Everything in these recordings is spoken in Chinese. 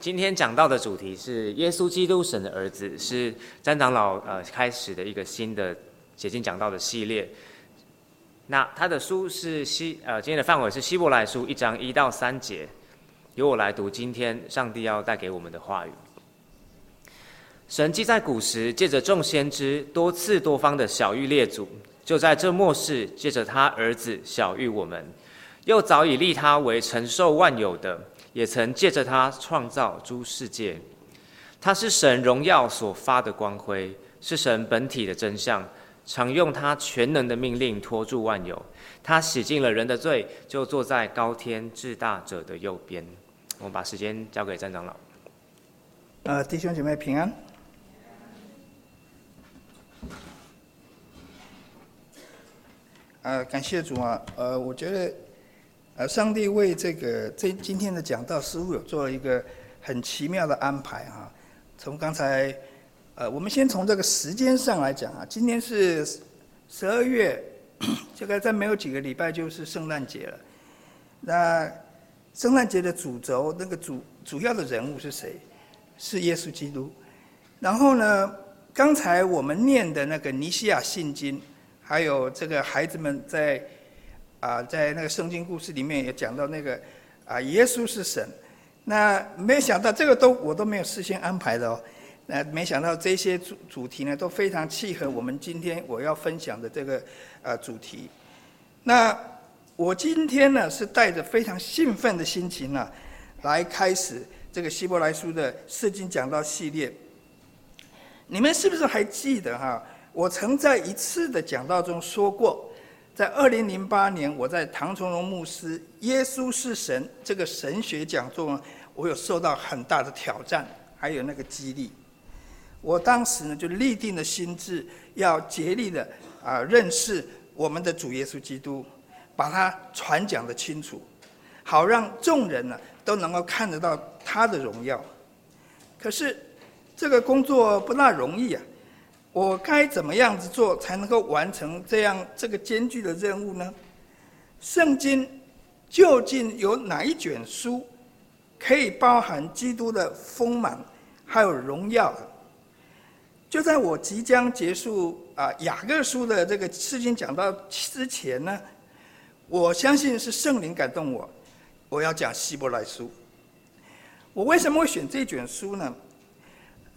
今天讲到的主题是耶稣基督神的儿子，是詹长老呃开始的一个新的解经讲道的系列。那他的书是希呃今天的范围是希伯来书一章一到三节，由我来读今天上帝要带给我们的话语。神既在古时借着众先知多次多方的晓諭列祖，就在这末世借着他儿子晓諭我们，又早已立他为承受万有的。也曾借着他创造诸世界，他是神荣耀所发的光辉，是神本体的真相，常用他全能的命令托住万有。他洗净了人的罪，就坐在高天至大者的右边。我们把时间交给詹长老。呃，弟兄姐妹平安。呃，感谢主啊。呃，我觉得。而上帝为这个这今天的讲道似乎有做了一个很奇妙的安排哈。从刚才，呃，我们先从这个时间上来讲啊，今天是十二月，这个再没有几个礼拜就是圣诞节了。那圣诞节的主轴，那个主主要的人物是谁？是耶稣基督。然后呢，刚才我们念的那个尼西亚信经，还有这个孩子们在。啊，在那个圣经故事里面也讲到那个啊，耶稣是神。那没想到这个都我都没有事先安排的哦。那没想到这些主主题呢都非常契合我们今天我要分享的这个呃主题。那我今天呢是带着非常兴奋的心情呢来开始这个希伯来书的圣经讲道系列。你们是不是还记得哈？我曾在一次的讲道中说过。在二零零八年，我在唐崇荣牧师《耶稣是神》这个神学讲座，我有受到很大的挑战，还有那个激励。我当时呢，就立定了心智，要竭力的啊认识我们的主耶稣基督，把他传讲的清楚，好让众人呢都能够看得到他的荣耀。可是这个工作不大容易啊。我该怎么样子做才能够完成这样这个艰巨的任务呢？圣经究竟有哪一卷书可以包含基督的丰满还有荣耀？就在我即将结束啊雅各书的这个事情讲到之前呢，我相信是圣灵感动我，我要讲希伯来书。我为什么会选这卷书呢？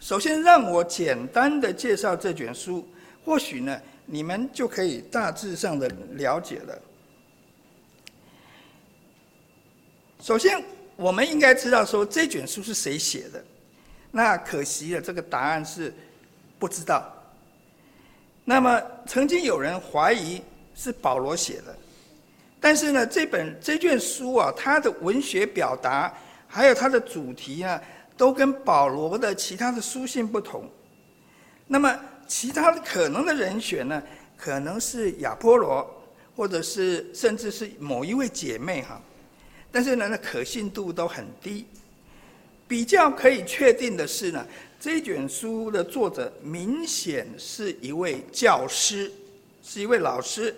首先，让我简单的介绍这卷书，或许呢，你们就可以大致上的了解了。首先，我们应该知道说这卷书是谁写的，那可惜了，这个答案是不知道。那么，曾经有人怀疑是保罗写的，但是呢，这本这卷书啊，它的文学表达还有它的主题呢，都跟保罗的其他的书信不同，那么其他的可能的人选呢，可能是亚波罗，或者是甚至是某一位姐妹哈，但是呢，那可信度都很低。比较可以确定的是呢，这卷书的作者明显是一位教师，是一位老师。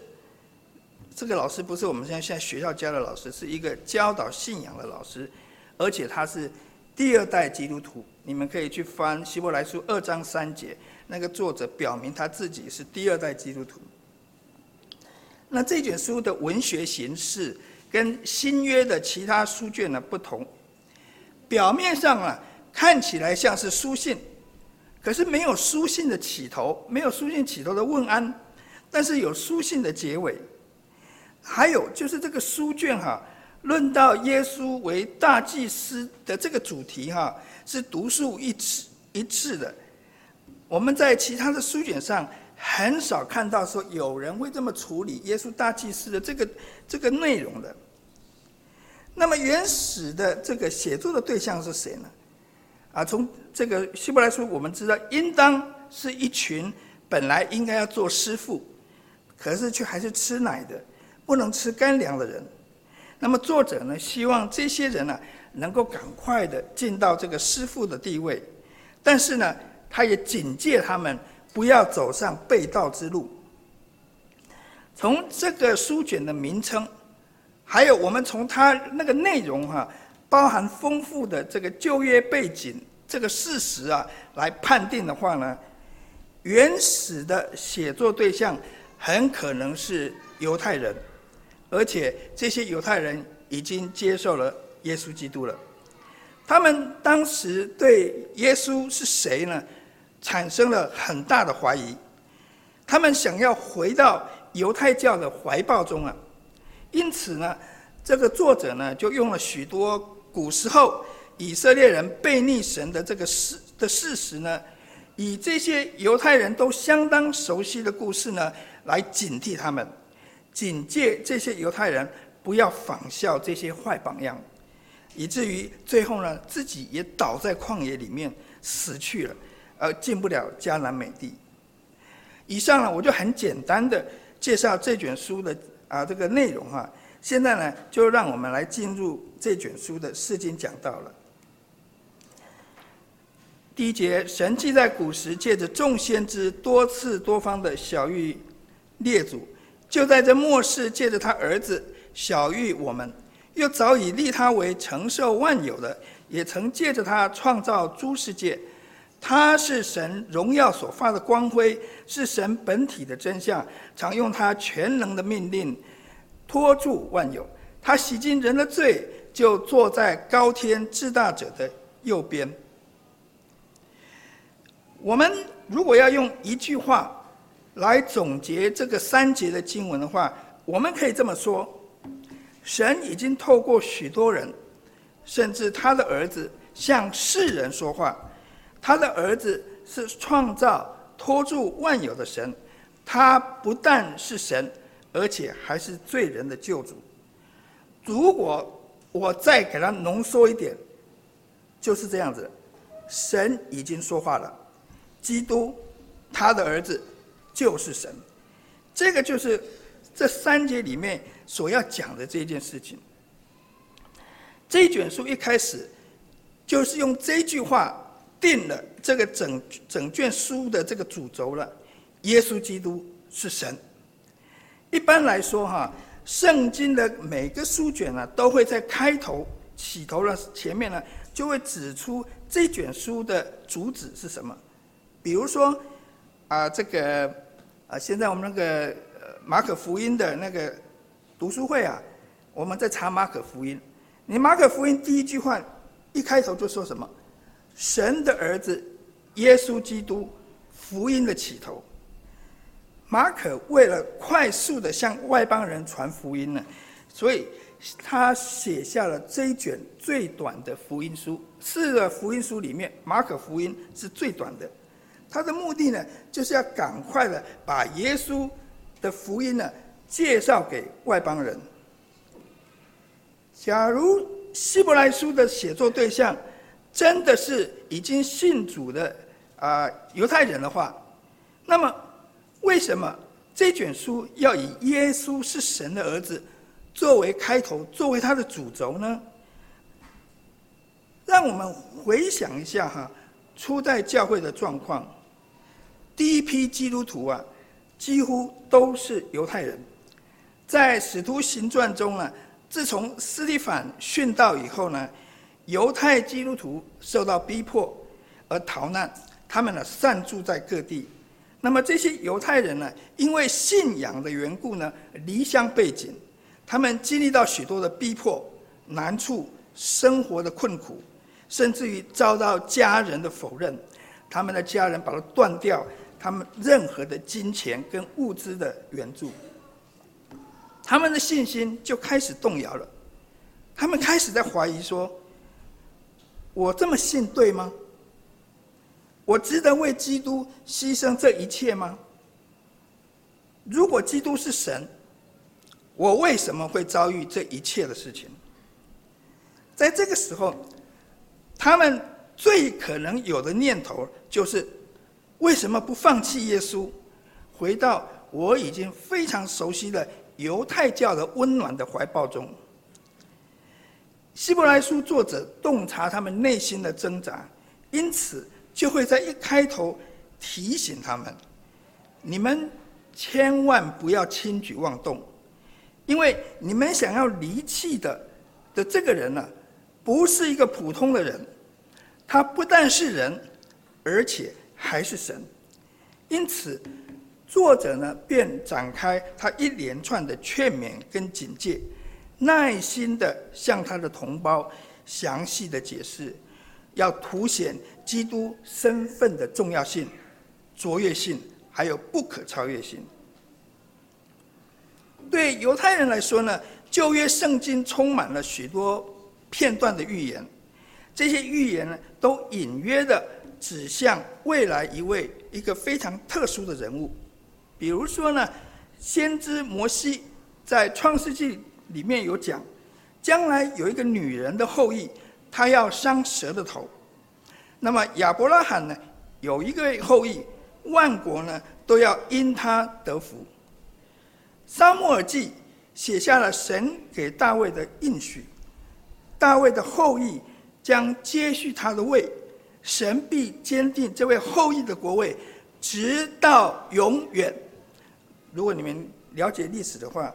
这个老师不是我们现在现在学校教的老师，是一个教导信仰的老师，而且他是。第二代基督徒，你们可以去翻《希伯来书》二章三节，那个作者表明他自己是第二代基督徒。那这卷书的文学形式跟新约的其他书卷呢不同，表面上啊看起来像是书信，可是没有书信的起头，没有书信起头的问安，但是有书信的结尾。还有就是这个书卷哈。论到耶稣为大祭司的这个主题，哈，是独树一帜一帜的。我们在其他的书卷上很少看到说有人会这么处理耶稣大祭司的这个这个内容的。那么原始的这个写作的对象是谁呢？啊，从这个希伯来书我们知道，应当是一群本来应该要做师傅，可是却还是吃奶的，不能吃干粮的人。那么作者呢，希望这些人呢，能够赶快的进到这个师傅的地位，但是呢，他也警戒他们不要走上被盗之路。从这个书卷的名称，还有我们从它那个内容哈，包含丰富的这个就业背景这个事实啊来判定的话呢，原始的写作对象很可能是犹太人，而且这些犹太人已经接受了耶稣基督了。他们当时对耶稣是谁呢，产生了很大的怀疑。他们想要回到犹太教的怀抱中啊，因此呢，这个作者呢就用了许多古时候以色列人悖逆神的这个事的事实呢，以这些犹太人都相当熟悉的故事呢，来警惕他们，警戒这些犹太人不要仿效这些坏榜样。以至于最后呢，自己也倒在旷野里面死去了，而进不了迦南美地。以上呢，我就很简单的介绍这卷书的啊这个内容哈。现在呢，就让我们来进入这卷书的释经讲道了。第一节，神既在古时借着众先知多次多方的晓諭列祖，就在这末世借着他儿子小玉我们。又早已立他为承受万有的，也曾借着他创造诸世界。他是神荣耀所发的光辉，是神本体的真相，常用他全能的命令托住万有。他洗净人的罪，就坐在高天至大者的右边。我们如果要用一句话来总结这个三节的经文的话，我们可以这么说。神已经透过许多人，甚至他的儿子向世人说话。他的儿子是创造、托住万有的神，他不但是神，而且还是罪人的救主。如果我再给他浓缩一点，就是这样子：神已经说话了，基督，他的儿子就是神。这个就是这三节里面。所要讲的这件事情，这卷书一开始就是用这句话定了这个整整卷书的这个主轴了。耶稣基督是神。一般来说，哈，圣经的每个书卷呢，都会在开头起头的前面呢，就会指出这卷书的主旨是什么。比如说，啊，这个啊，现在我们那个马可福音的那个。读书会啊，我们在查马可福音。你马可福音第一句话一开头就说什么？神的儿子耶稣基督，福音的起头。马可为了快速的向外邦人传福音呢，所以他写下了这一卷最短的福音书。四个福音书里面，马可福音是最短的。他的目的呢，就是要赶快的把耶稣的福音呢。介绍给外邦人。假如希伯来书的写作对象真的是已经信主的啊犹太人的话，那么为什么这卷书要以耶稣是神的儿子作为开头，作为他的主轴呢？让我们回想一下哈，初代教会的状况，第一批基督徒啊，几乎都是犹太人。在《使徒行传》中呢，自从斯蒂凡殉道以后呢，犹太基督徒受到逼迫而逃难，他们呢散住在各地。那么这些犹太人呢，因为信仰的缘故呢，离乡背井，他们经历到许多的逼迫、难处、生活的困苦，甚至于遭到家人的否认，他们的家人把他断掉他们任何的金钱跟物资的援助。他们的信心就开始动摇了，他们开始在怀疑说：“我这么信对吗？我值得为基督牺牲这一切吗？如果基督是神，我为什么会遭遇这一切的事情？”在这个时候，他们最可能有的念头就是：为什么不放弃耶稣，回到我已经非常熟悉的？犹太教的温暖的怀抱中，希伯来书作者洞察他们内心的挣扎，因此就会在一开头提醒他们：你们千万不要轻举妄动，因为你们想要离弃的的这个人呢，不是一个普通的人，他不但是人，而且还是神。因此，作者呢便展开他一连串的劝勉跟警戒，耐心的向他的同胞详细的解释，要凸显基督身份的重要性、卓越性，还有不可超越性。对犹太人来说呢，旧约圣经充满了许多片段的预言，这些预言呢，都隐约的指向未来一位一个非常特殊的人物。比如说呢，先知摩西在创世纪里面有讲，将来有一个女人的后裔，她要伤蛇的头。那么亚伯拉罕呢，有一个后裔，万国呢都要因他得福。撒母耳记写下了神给大卫的应许，大卫的后裔将接续他的位，神必坚定这位后裔的国位，直到永远。如果你们了解历史的话，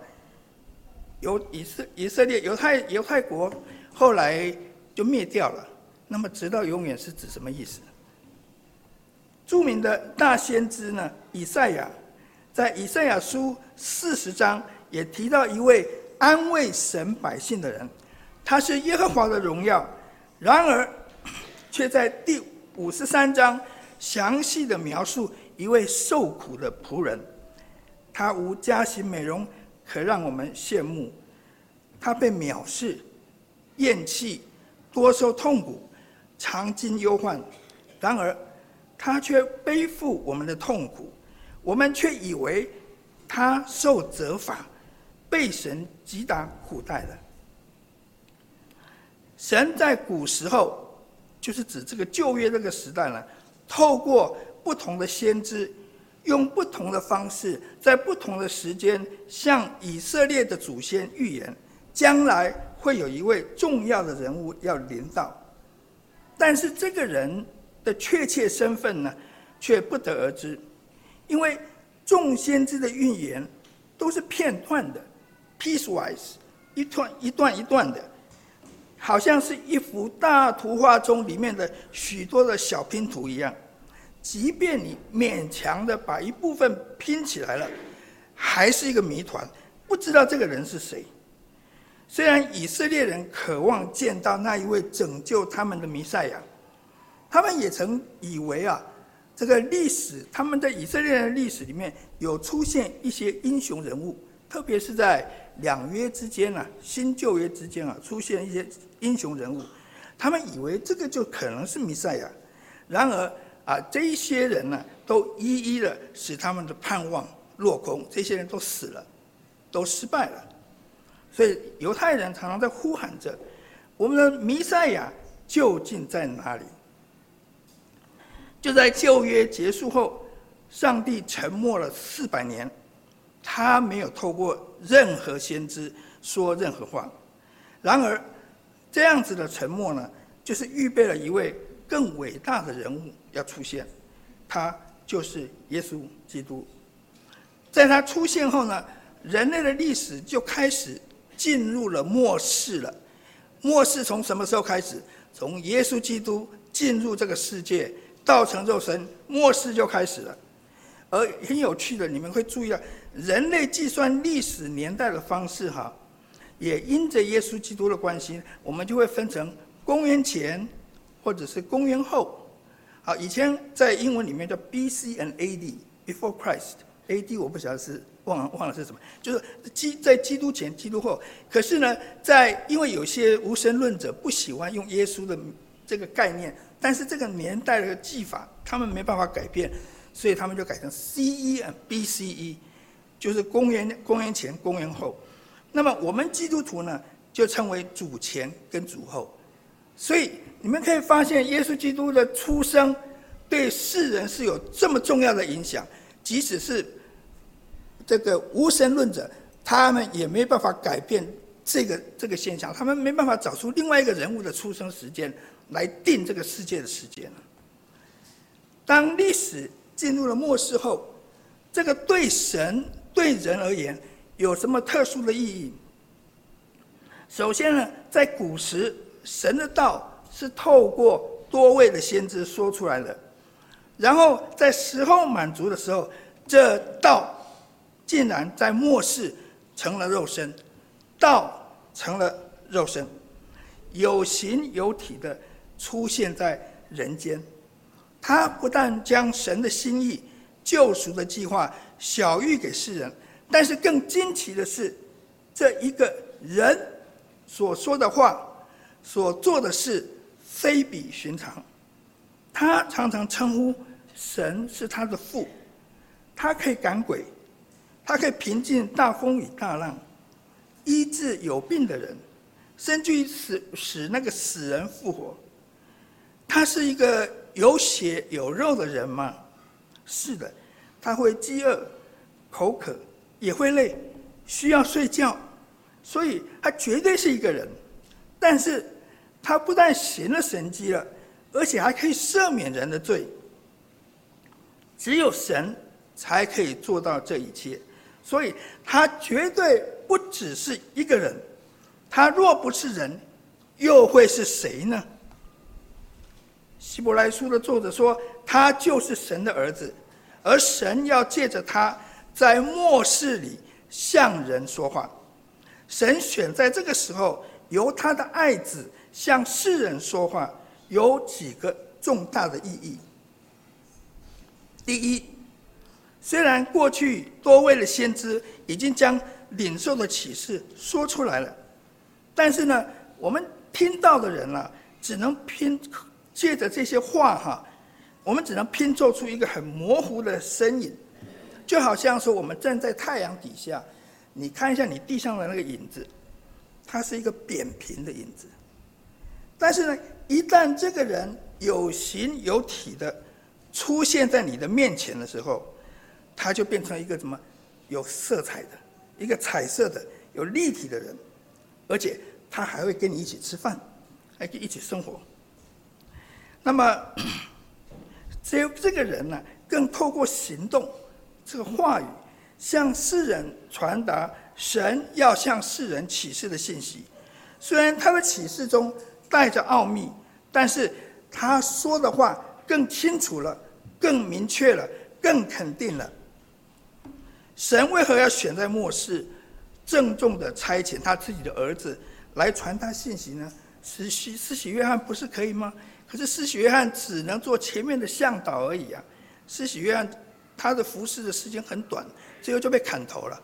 犹以色以色列犹太犹太国后来就灭掉了，那么直到永远是指什么意思？著名的大先知呢，以赛亚。在以赛亚书四十章也提到一位安慰神百姓的人，他是耶和华的荣耀。然而，却在第五十三章详细的描述一位受苦的仆人，他无佳形美容可让我们羡慕，他被藐视、厌弃、多受痛苦、常经忧患。然而，他却背负我们的痛苦。我们却以为他受责罚，被神击打苦待了。神在古时候，就是指这个旧约这个时代呢，透过不同的先知，用不同的方式，在不同的时间，向以色列的祖先预言，将来会有一位重要的人物要临到。但是这个人的确切身份呢，却不得而知。因为众先知的预言都是片段的，piecewise，一段一段一段的，好像是一幅大图画中里面的许多的小拼图一样。即便你勉强的把一部分拼起来了，还是一个谜团，不知道这个人是谁。虽然以色列人渴望见到那一位拯救他们的弥赛亚，他们也曾以为啊。这个历史，他们在以色列人的历史里面有出现一些英雄人物，特别是在两约之间啊，新旧约之间啊，出现一些英雄人物，他们以为这个就可能是弥赛亚，然而啊，这一些人呢，都一一的使他们的盼望落空，这些人都死了，都失败了，所以犹太人常常在呼喊着：我们的弥赛亚究竟在哪里？就在旧约结束后，上帝沉默了四百年，他没有透过任何先知说任何话。然而，这样子的沉默呢，就是预备了一位更伟大的人物要出现，他就是耶稣基督。在他出现后呢，人类的历史就开始进入了末世了。末世从什么时候开始？从耶稣基督进入这个世界。道成肉身，末世就开始了。而很有趣的，你们会注意到，人类计算历史年代的方式，哈，也因着耶稣基督的关系，我们就会分成公元前，或者是公元后。好，以前在英文里面叫 B.C. and A.D.（Before Christ）。A.D. 我不晓得是忘了忘了是什么，就是基在基督前、基督后。可是呢，在因为有些无神论者不喜欢用耶稣的这个概念。但是这个年代的技法，他们没办法改变，所以他们就改成 C.E. 和 B.C.E.，就是公元公元前、公元后。那么我们基督徒呢，就称为主前跟主后。所以你们可以发现，耶稣基督的出生对世人是有这么重要的影响，即使是这个无神论者，他们也没办法改变这个这个现象，他们没办法找出另外一个人物的出生时间。来定这个世界的时间。当历史进入了末世后，这个对神对人而言有什么特殊的意义？首先呢，在古时神的道是透过多位的先知说出来的，然后在时候满足的时候，这道竟然在末世成了肉身，道成了肉身，有形有体的出现在人间。他不但将神的心意、救赎的计划小玉给世人，但是更惊奇的是，这一个人所说的话、所做的事，非比寻常。他常常称呼神是他的父，他可以赶鬼，他可以平静大风雨大浪，医治有病的人，甚至于使使那个死人复活。他是一个。有血有肉的人吗？是的，他会饥饿、口渴，也会累，需要睡觉，所以他绝对是一个人。但是，他不但行了神迹了，而且还可以赦免人的罪。只有神才可以做到这一切，所以他绝对不只是一个人。他若不是人，又会是谁呢？希伯来书的作者说，他就是神的儿子，而神要借着他在末世里向人说话。神选在这个时候由他的爱子向世人说话，有几个重大的意义。第一，虽然过去多位的先知已经将领受的启示说出来了，但是呢，我们听到的人啊，只能拼。借着这些话哈，我们只能拼凑出一个很模糊的身影，就好像说我们站在太阳底下，你看一下你地上的那个影子，它是一个扁平的影子。但是呢，一旦这个人有形有体的出现在你的面前的时候，他就变成一个什么有色彩的、一个彩色的、有立体的人，而且他还会跟你一起吃饭，还可以一起生活。那么，只有这个人呢，更透过行动，这个话语，向世人传达神要向世人启示的信息。虽然他的启示中带着奥秘，但是他说的话更清楚了，更明确了，更肯定了。神为何要选在末世，郑重的差遣他自己的儿子来传达信息呢？施洗施洗约翰不是可以吗？可是施洗约翰只能做前面的向导而已啊！施洗约翰他的服侍的时间很短，最后就被砍头了。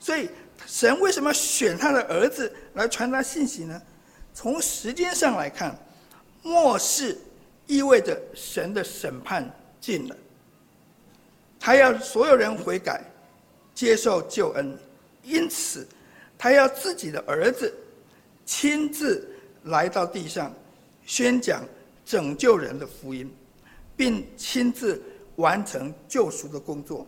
所以神为什么选他的儿子来传达信息呢？从时间上来看，末世意味着神的审判近了，他要所有人悔改，接受救恩，因此他要自己的儿子亲自来到地上宣讲。拯救人的福音，并亲自完成救赎的工作。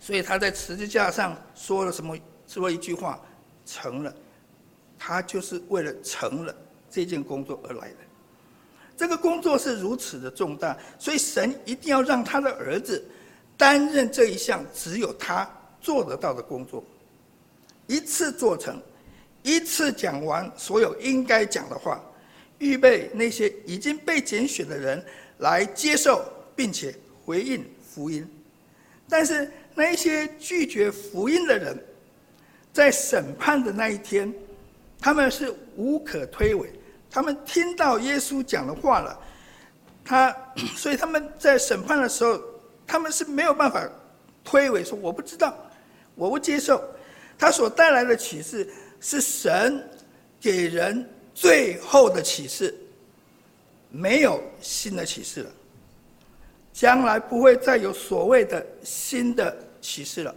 所以他在十字架上说了什么？说一句话：“成了。”他就是为了成了这件工作而来的。这个工作是如此的重大，所以神一定要让他的儿子担任这一项只有他做得到的工作，一次做成，一次讲完所有应该讲的话。预备那些已经被拣选的人来接受并且回应福音，但是那一些拒绝福音的人，在审判的那一天，他们是无可推诿。他们听到耶稣讲的话了，他所以他们在审判的时候，他们是没有办法推诿说我不知道，我不接受。他所带来的启示是神给人。最后的启示，没有新的启示了，将来不会再有所谓的新的启示了。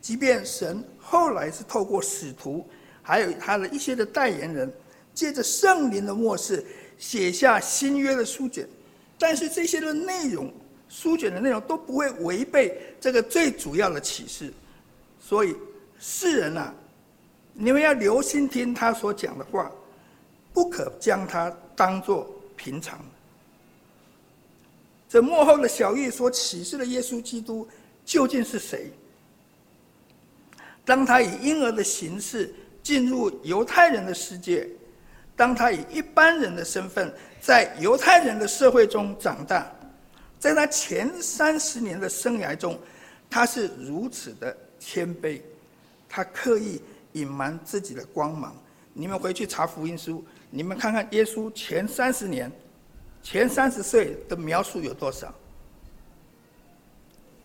即便神后来是透过使徒，还有他的一些的代言人，借着圣灵的默示写下新约的书卷，但是这些的内容，书卷的内容都不会违背这个最主要的启示。所以世人啊。你们要留心听他所讲的话，不可将他当作平常。这幕后的小玉所启示的耶稣基督究竟是谁？当他以婴儿的形式进入犹太人的世界，当他以一般人的身份在犹太人的社会中长大，在他前三十年的生涯中，他是如此的谦卑，他刻意隐瞒自己的光芒。你们回去查福音书，你们看看耶稣前三十年、前三十岁的描述有多少？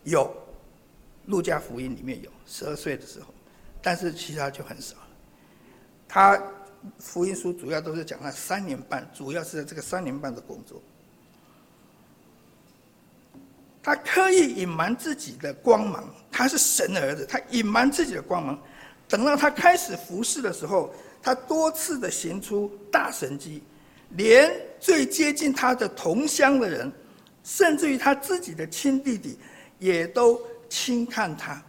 有，路加福音里面有十二岁的时候，但是其他就很少了。他福音书主要都是讲他三年半，主要是在这个三年半的工作。他刻意隐瞒自己的光芒，他是神的儿子，他隐瞒自己的光芒，等到他开始服侍的时候。他多次的行出大神迹，连最接近他的同乡的人，甚至于他自己的亲弟弟，也都轻看他。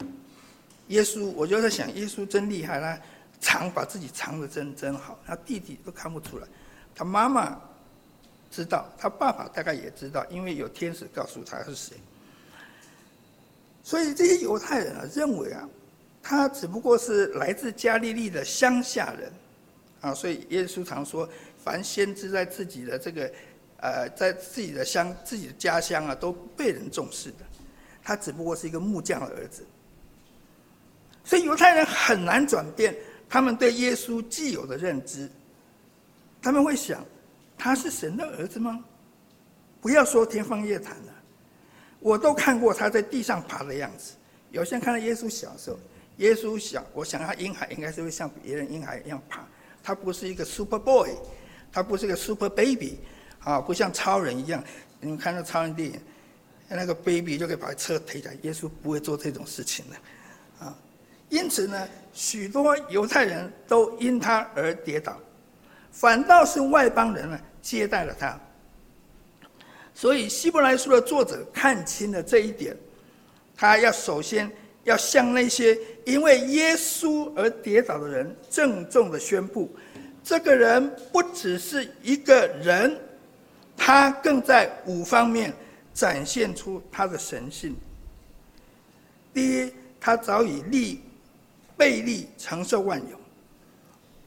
耶稣，我就在想，耶稣真厉害，啦藏把自己藏得真真好，他弟弟都看不出来，他妈妈知道，他爸爸大概也知道，因为有天使告诉他是谁。所以这些犹太人啊，认为啊，他只不过是来自加利利的乡下人。啊，所以耶稣常说，凡先知在自己的这个，呃，在自己的乡、自己的家乡啊，都被人重视的。他只不过是一个木匠的儿子，所以犹太人很难转变他们对耶稣既有的认知。他们会想，他是神的儿子吗？不要说天方夜谭了，我都看过他在地上爬的样子。有些人看到耶稣小时候，耶稣想，我想他婴孩应该是会像别人婴孩一样爬。他不是一个 super boy，他不是一个 super baby，啊，不像超人一样。你们看到超人电影，那个 baby 就可以把车推起来。耶稣不会做这种事情的，啊。因此呢，许多犹太人都因他而跌倒，反倒是外邦人呢接待了他。所以希伯来书的作者看清了这一点，他要首先要向那些。因为耶稣而跌倒的人，郑重的宣布，这个人不只是一个人，他更在五方面展现出他的神性。第一，他早已立被立承受万有。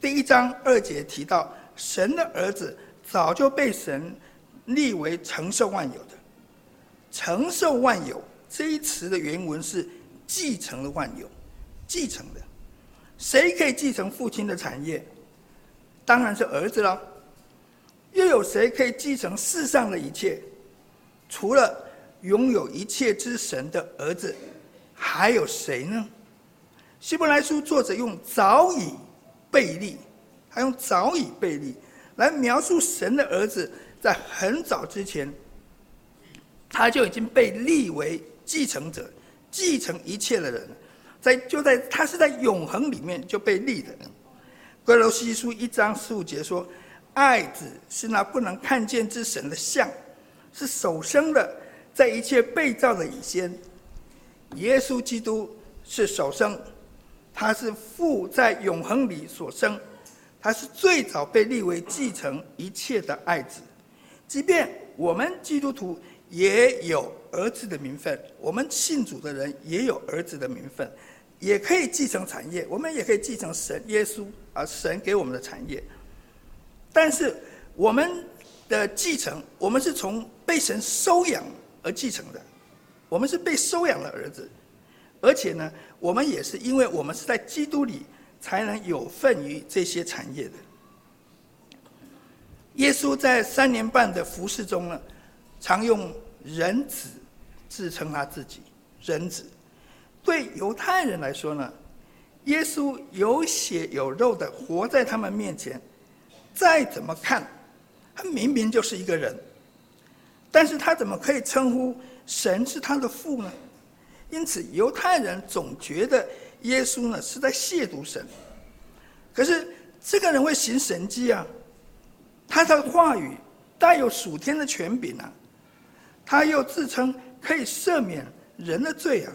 第一章二节提到，神的儿子早就被神立为承受万有的。承受万有这一词的原文是继承了万有。继承的，谁可以继承父亲的产业？当然是儿子了。又有谁可以继承世上的一切？除了拥有一切之神的儿子，还有谁呢？希伯来书作者用早已被立，他用早已被立来描述神的儿子，在很早之前，他就已经被立为继承者，继承一切的人。在就在他是在永恒里面就被立的。格罗西书一章十五节说：“爱子是那不能看见之神的像，是首生的，在一切被造的以先。耶稣基督是首生，他是父在永恒里所生，他是最早被立为继承一切的爱子。即便我们基督徒也有儿子的名分，我们信主的人也有儿子的名分。”也可以继承产业，我们也可以继承神耶稣啊，神给我们的产业。但是我们的继承，我们是从被神收养而继承的，我们是被收养的儿子，而且呢，我们也是因为我们是在基督里才能有份于这些产业的。耶稣在三年半的服侍中呢，常用人子自称他自己，人子。对犹太人来说呢，耶稣有血有肉的活在他们面前，再怎么看，他明明就是一个人，但是他怎么可以称呼神是他的父呢？因此犹太人总觉得耶稣呢是在亵渎神。可是这个人会行神迹啊，他的话语带有属天的权柄啊，他又自称可以赦免人的罪啊。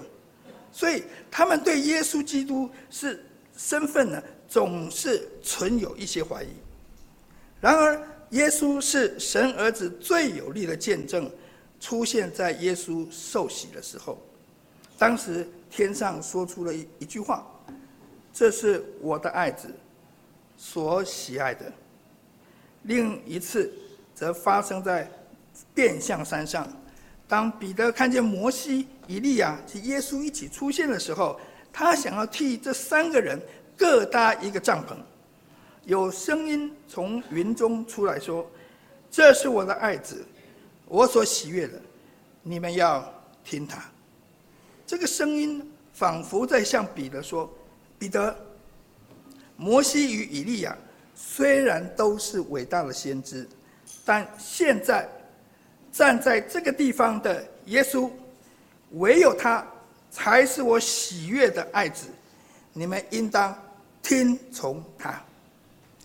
所以他们对耶稣基督是身份呢，总是存有一些怀疑。然而，耶稣是神儿子最有力的见证，出现在耶稣受洗的时候。当时天上说出了一一句话：“这是我的爱子，所喜爱的。另一次则发生在变相山上，当彼得看见摩西、以利亚及耶稣一起出现的时候，他想要替这三个人各搭一个帐篷。有声音从云中出来说：“这是我的爱子，我所喜悦的，你们要听他。”这个声音仿佛在向彼得说：“彼得，摩西与以利亚虽然都是伟大的先知，但现在站在这个地方的耶稣，唯有他才是我喜悦的爱子，你们应当听从他。”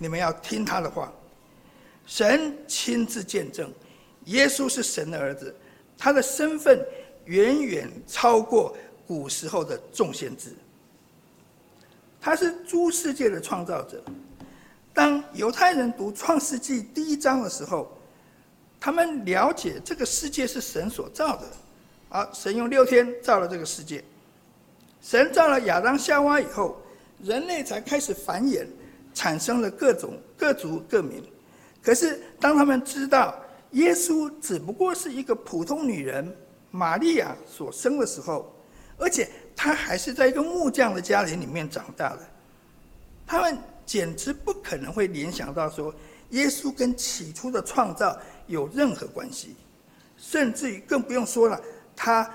你们要听他的话。神亲自见证，耶稣是神的儿子，他的身份远远超过古时候的众先知。他是诸世界的创造者。当犹太人读创世纪第一章的时候，他们了解这个世界是神所造的。啊，神用六天造了这个世界。神造了亚当夏娃以后，人类才开始繁衍。产生了各种各族各民，可是当他们知道耶稣只不过是一个普通女人玛利亚所生的时候，而且他还是在一个木匠的家庭里面长大的，他们简直不可能会联想到说耶稣跟起初的创造有任何关系，甚至于更不用说了，他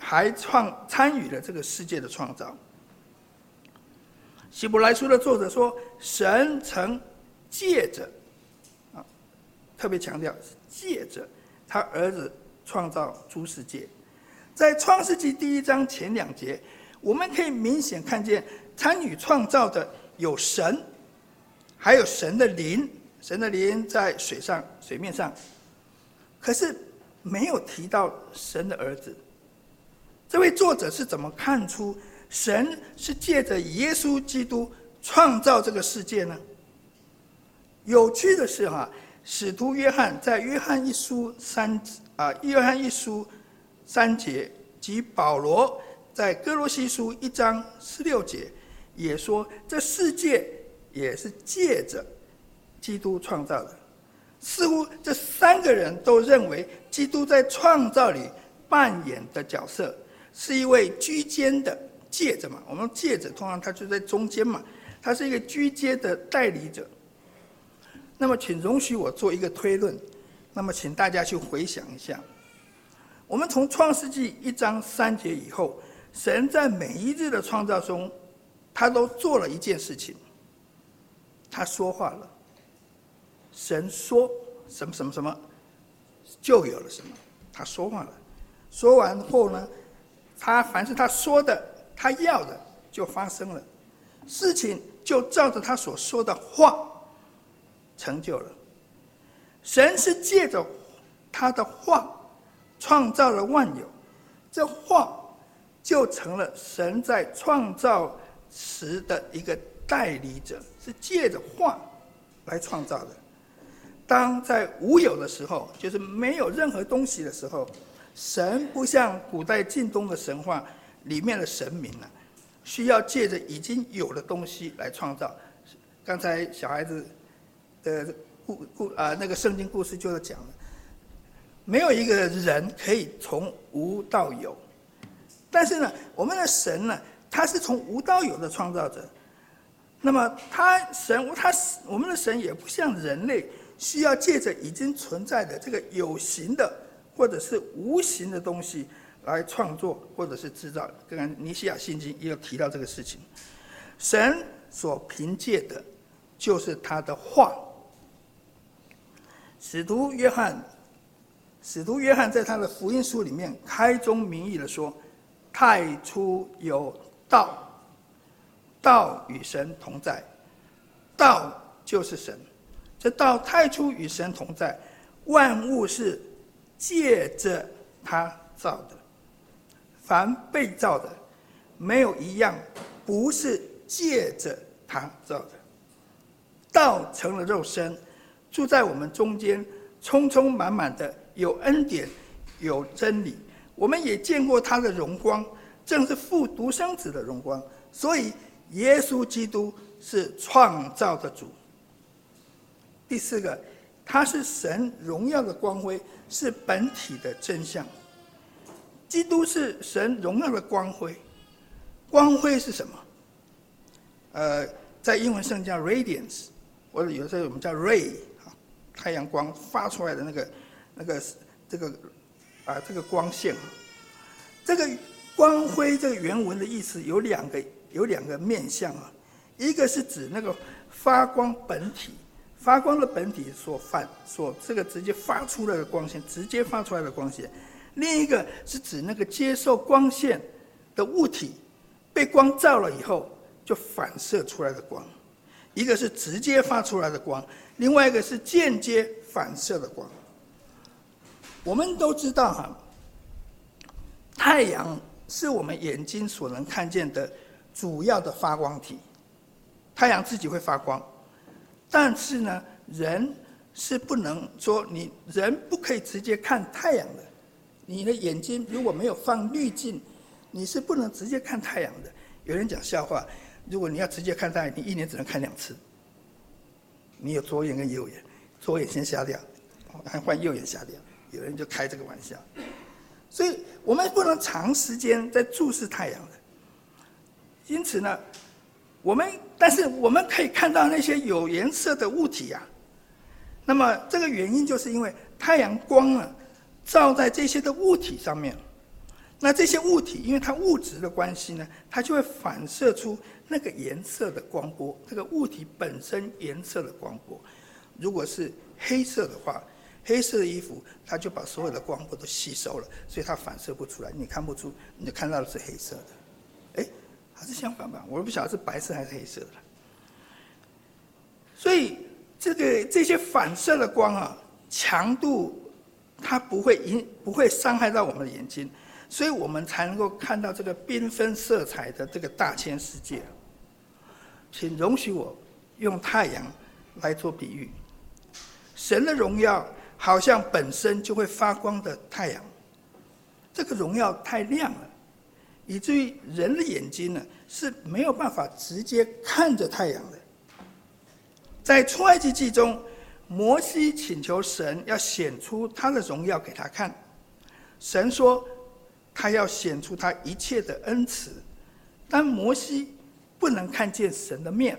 还创参与了这个世界的创造。希伯来书的作者说：“神曾借着啊，特别强调借着他儿子创造诸世界。在创世纪第一章前两节，我们可以明显看见参与创造的有神，还有神的灵。神的灵在水上水面上，可是没有提到神的儿子。这位作者是怎么看出？”神是借着耶稣基督创造这个世界呢？有趣的是哈，使徒约翰在约翰一书三啊，约翰一书三节及保罗在哥罗西书一章十六节也说，这世界也是借着基督创造的。似乎这三个人都认为，基督在创造里扮演的角色是一位居间的。戒指嘛，我们戒指，通常他就在中间嘛，他是一个居间的代理者。那么，请容许我做一个推论。那么，请大家去回想一下，我们从创世纪一章三节以后，神在每一日的创造中，他都做了一件事情，他说话了。神说什么什么什么，就有了什么。他说话了，说完后呢，他凡是他说的。他要的就发生了，事情就照着他所说的话成就了。神是借着他的话创造了万有，这话就成了神在创造时的一个代理者，是借着话来创造的。当在无有的时候，就是没有任何东西的时候，神不像古代近东的神话。里面的神明啊，需要借着已经有的东西来创造。刚才小孩子的故故啊，那个圣经故事就是讲了，没有一个人可以从无到有。但是呢，我们的神呢，他是从无到有的创造者。那么他神，他我们的神也不像人类，需要借着已经存在的这个有形的或者是无形的东西。来创作或者是制造，刚刚尼西亚信经也有提到这个事情。神所凭借的，就是他的话。使徒约翰，使徒约翰在他的福音书里面开宗明义的说：“太初有道，道与神同在，道就是神。这道太初与神同在，万物是借着他造的。”凡被造的，没有一样不是借着他造的。道成了肉身，住在我们中间，充充满满的有恩典，有真理。我们也见过他的荣光，正是父独生子的荣光。所以，耶稣基督是创造的主。第四个，他是神荣耀的光辉，是本体的真相。基督是神荣耀的光辉，光辉是什么？呃，在英文圣经叫 radiance，或者有时候我们叫 ray，太阳光发出来的那个、那个、这个啊，这个光线。这个光辉这个原文的意思有两个，有两个面向啊，一个是指那个发光本体。发光的本体所反所这个直接发出来的光线，直接发出来的光线；另一个是指那个接受光线的物体被光照了以后就反射出来的光。一个是直接发出来的光，另外一个是间接反射的光。我们都知道哈，太阳是我们眼睛所能看见的主要的发光体，太阳自己会发光。但是呢，人是不能说你人不可以直接看太阳的。你的眼睛如果没有放滤镜，你是不能直接看太阳的。有人讲笑话，如果你要直接看太阳，你一年只能看两次。你有左眼跟右眼，左眼先瞎掉，还换右眼瞎掉。有人就开这个玩笑。所以我们不能长时间在注视太阳的。因此呢。我们，但是我们可以看到那些有颜色的物体呀、啊。那么这个原因就是因为太阳光啊，照在这些的物体上面。那这些物体因为它物质的关系呢，它就会反射出那个颜色的光波。这个物体本身颜色的光波，如果是黑色的话，黑色的衣服它就把所有的光波都吸收了，所以它反射不出来，你看不出，你就看到的是黑色的。是相反吧，我都不晓得是白色还是黑色的。所以这个这些反射的光啊，强度它不会影不会伤害到我们的眼睛，所以我们才能够看到这个缤纷色彩的这个大千世界。请容许我用太阳来做比喻，神的荣耀好像本身就会发光的太阳，这个荣耀太亮了。以至于人的眼睛呢，是没有办法直接看着太阳的。在出埃及记中，摩西请求神要显出他的荣耀给他看，神说他要显出他一切的恩慈，但摩西不能看见神的面，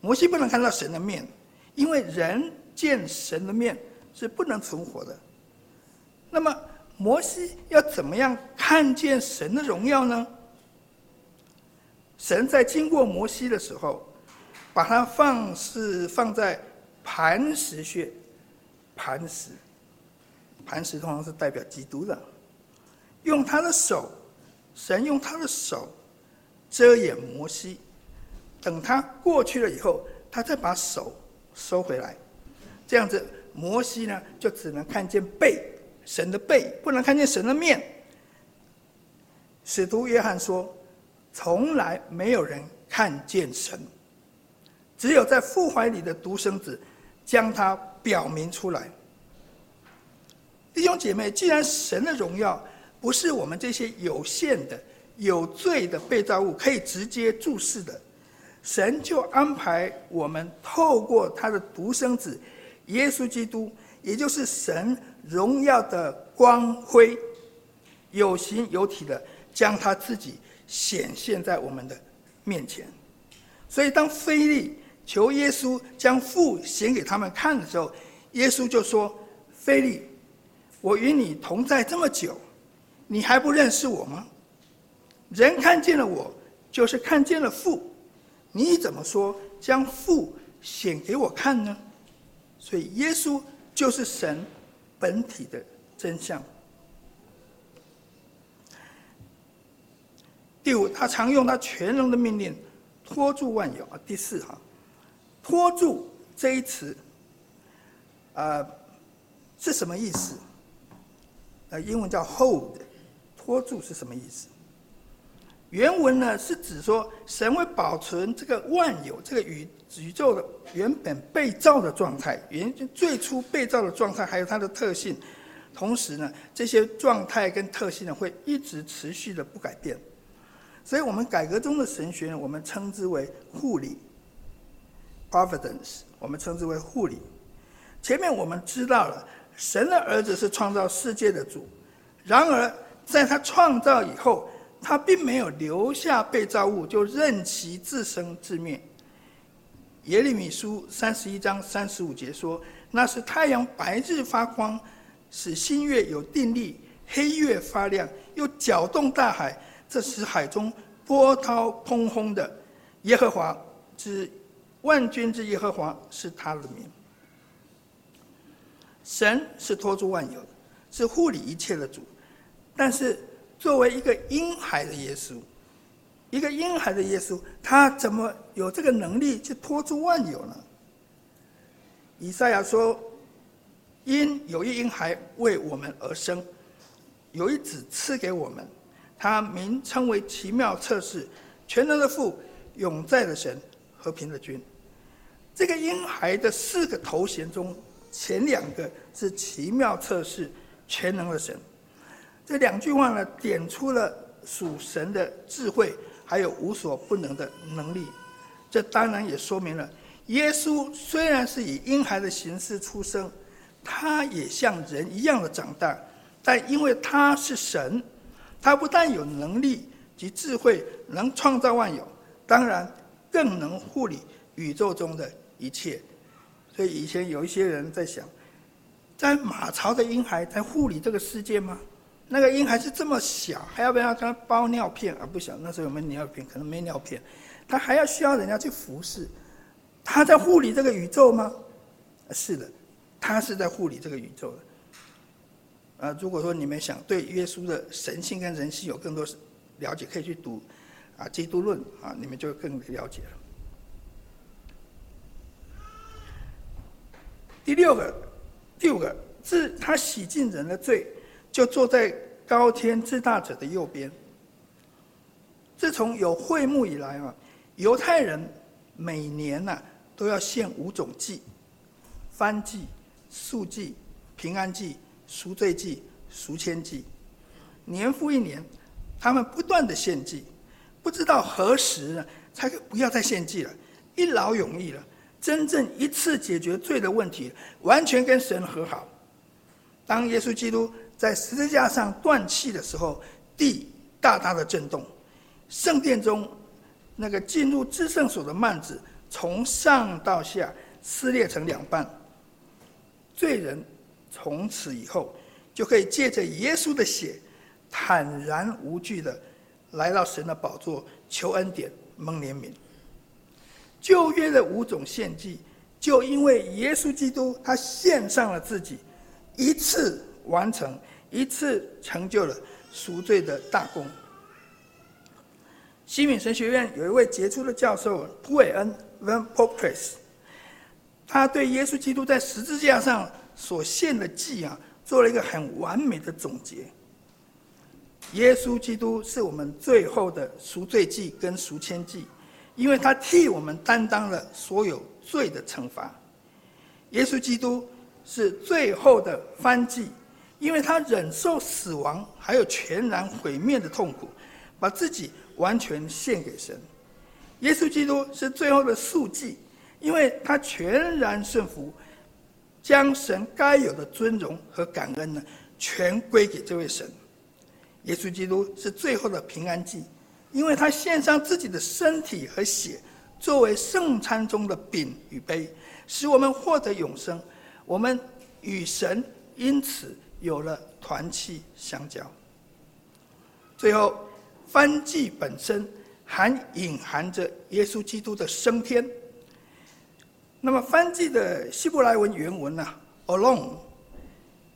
摩西不能看到神的面，因为人见神的面是不能存活的。那么。摩西要怎么样看见神的荣耀呢？神在经过摩西的时候，把它放是放在磐石穴，磐石，磐石通常是代表基督的，用他的手，神用他的手遮掩摩西，等他过去了以后，他再把手收回来，这样子摩西呢就只能看见背。神的背不能看见神的面。使徒约翰说：“从来没有人看见神，只有在父怀里的独生子将他表明出来。”弟兄姐妹，既然神的荣耀不是我们这些有限的、有罪的被造物可以直接注视的，神就安排我们透过他的独生子耶稣基督，也就是神。荣耀的光辉，有形有体的将他自己显现在我们的面前。所以，当腓利求耶稣将父显给他们看的时候，耶稣就说：“腓利，我与你同在这么久，你还不认识我吗？人看见了我，就是看见了父。你怎么说将父显给我看呢？”所以，耶稣就是神。本体的真相。第五，他常用他全能的命令托住万有啊。第四哈，托住这一词，啊，是什么意思？呃，英文叫 hold，托住是什么意思？原文呢是指说神会保存这个万有，这个宇宇宙的原本被造的状态，原最初被造的状态，还有它的特性。同时呢，这些状态跟特性呢会一直持续的不改变。所以我们改革中的神学呢，我们称之为护理 （providence），我们称之为护理。前面我们知道了，神的儿子是创造世界的主，然而在他创造以后，他并没有留下被造物，就任其自生自灭。耶利米书三十一章三十五节说：“那是太阳白日发光，使新月有定力，黑月发亮，又搅动大海，这使海中波涛汹轰的。耶和华之万军之耶和华是他的名。神是托住万有的，是护理一切的主，但是。”作为一个婴孩的耶稣，一个婴孩的耶稣，他怎么有这个能力去托住万有呢？以赛亚说：“因有一婴孩为我们而生，有一子赐给我们，他名称为奇妙测试、全能的父、永在的神、和平的君。”这个婴孩的四个头衔中，前两个是奇妙测试、全能的神。这两句话呢，点出了属神的智慧，还有无所不能的能力。这当然也说明了，耶稣虽然是以婴孩的形式出生，他也像人一样的长大，但因为他是神，他不但有能力及智慧，能创造万有，当然更能护理宇宙中的一切。所以以前有一些人在想，在马槽的婴孩在护理这个世界吗？那个婴孩是这么小，还要不要给他包尿片啊？不晓得那时候有没有尿片？可能没尿片，他还要需要人家去服侍。他在护理这个宇宙吗？是的，他是在护理这个宇宙的。啊，如果说你们想对耶稣的神性跟人性有更多了解，可以去读啊《基督论》啊，你们就更了解了。第六个，第五个是他洗净人的罪。就坐在高天至大者的右边。自从有会幕以来啊，犹太人每年呢、都要献五种祭：燔祭、素祭、平安祭、赎罪祭、赎愆祭。年复一年，他们不断的献祭，不知道何时呢才可不要再献祭了，一劳永逸了，真正一次解决罪的问题，完全跟神和好。当耶稣基督。在十字架上断气的时候，地大大的震动，圣殿中那个进入至圣所的幔子从上到下撕裂成两半，罪人从此以后就可以借着耶稣的血，坦然无惧的来到神的宝座求恩典蒙怜悯。旧约的五种献祭，就因为耶稣基督他献上了自己，一次完成。一次成就了赎罪的大功。西敏神学院有一位杰出的教授普韦恩 （Van Poppes），他对耶稣基督在十字架上所献的祭啊，做了一个很完美的总结。耶稣基督是我们最后的赎罪祭跟赎愆祭，因为他替我们担当了所有罪的惩罚。耶稣基督是最后的燔祭。因为他忍受死亡，还有全然毁灭的痛苦，把自己完全献给神。耶稣基督是最后的素祭，因为他全然顺服，将神该有的尊荣和感恩呢，全归给这位神。耶稣基督是最后的平安祭，因为他献上自己的身体和血，作为圣餐中的饼与杯，使我们获得永生。我们与神因此。有了团契相交。最后，燔祭本身还隐含着耶稣基督的升天。那么，燔祭的希伯来文原文呢，alone，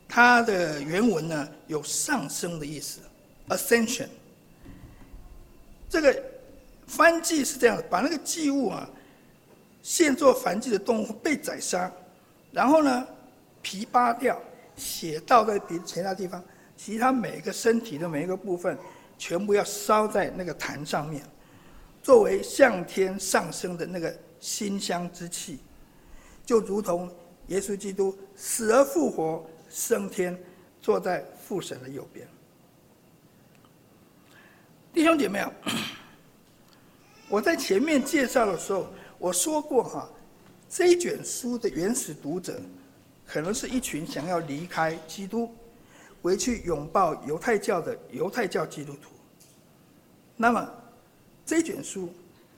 它的原文呢有上升的意思，ascension。这个燔祭是这样的，把那个祭物啊，现做燔祭的动物被宰杀，然后呢，皮扒掉。血倒在别其他地方，其他每个身体的每一个部分，全部要烧在那个坛上面，作为向天上升的那个馨香之气，就如同耶稣基督死而复活升天，坐在父神的右边。弟兄姐妹啊，我在前面介绍的时候，我说过哈，这一卷书的原始读者，可能是一群想要离开基督，回去拥抱犹太教的犹太教基督徒。那么，这卷书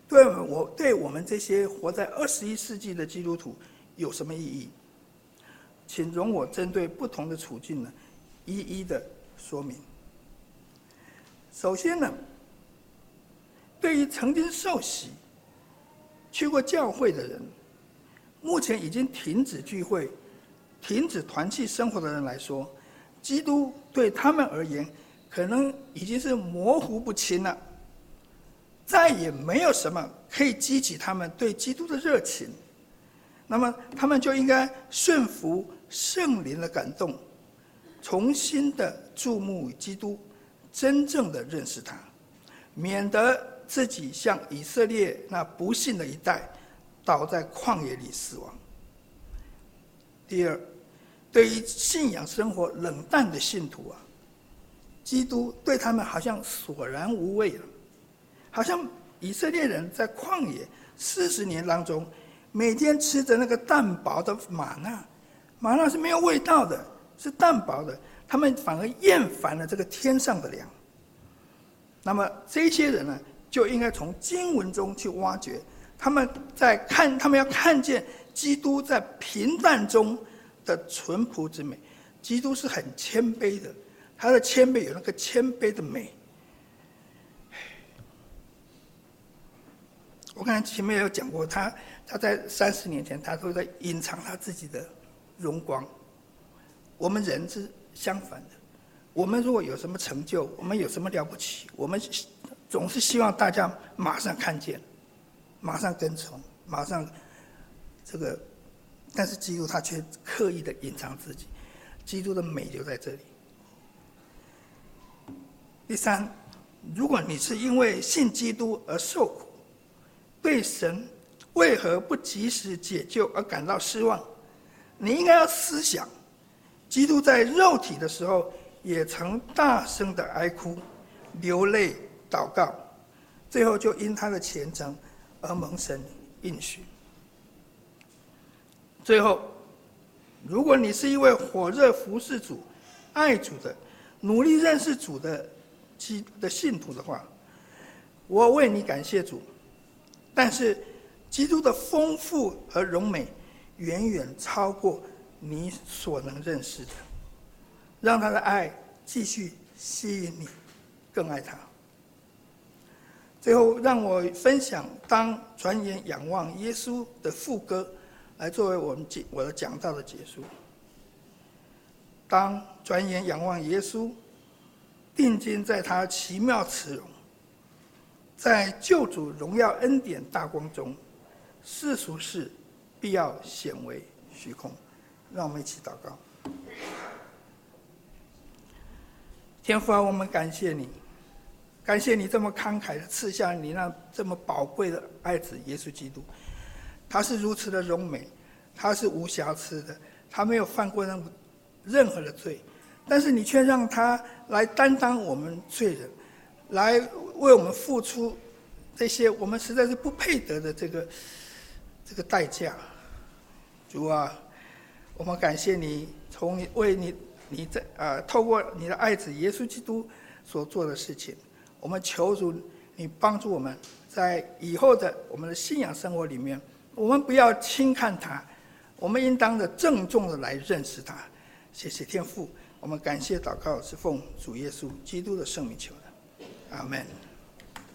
对我对我们这些活在二十一世纪的基督徒有什么意义？请容我针对不同的处境呢，一一的说明。首先呢，对于曾经受洗、去过教会的人，目前已经停止聚会、停止团契生活的人来说，基督对他们而言，可能已经是模糊不清了，再也没有什么可以激起他们对基督的热情。那么，他们就应该顺服圣灵的感动，重新的注目基督。真正的认识他，免得自己像以色列那不幸的一代，倒在旷野里死亡。第二，对于信仰生活冷淡的信徒啊，基督对他们好像索然无味了，好像以色列人在旷野四十年当中，每天吃着那个淡薄的玛纳，玛纳是没有味道的，是淡薄的。他们反而厌烦了这个天上的粮。那么这些人呢，就应该从经文中去挖掘，他们在看，他们要看见基督在平淡中的淳朴之美。基督是很谦卑的，他的谦卑有那个谦卑的美。我刚才前面有讲过，他他在三十年前，他都在隐藏他自己的荣光。我们人是。相反的，我们如果有什么成就，我们有什么了不起，我们总是希望大家马上看见，马上跟从，马上这个。但是基督他却刻意的隐藏自己，基督的美就在这里。第三，如果你是因为信基督而受苦，对神为何不及时解救而感到失望，你应该要思想。基督在肉体的时候，也曾大声的哀哭、流泪、祷告，最后就因他的虔诚而蒙神应许。最后，如果你是一位火热服侍主、爱主的、努力认识主的基督的信徒的话，我为你感谢主。但是，基督的丰富和荣美，远远超过。你所能认识的，让他的爱继续吸引你，更爱他。最后，让我分享《当转眼仰望耶稣》的副歌，来作为我们结我的讲道的结束。当转眼仰望耶稣，定睛在他奇妙慈容，在救主荣耀恩典大光中，世俗事必要显为虚空。让我们一起祷告。天父啊，我们感谢你，感谢你这么慷慨的赐下你那这么宝贵的爱子耶稣基督，他是如此的荣美，他是无瑕疵的，他没有犯过任何任何的罪，但是你却让他来担当我们罪人，来为我们付出这些我们实在是不配得的这个这个代价，主啊。我们感谢你，从你为你你在啊、呃，透过你的爱子耶稣基督所做的事情，我们求主你帮助我们，在以后的我们的信仰生活里面，我们不要轻看他，我们应当的郑重的来认识他。谢谢天父，我们感谢祷告是奉主耶稣基督的圣名求的，阿门。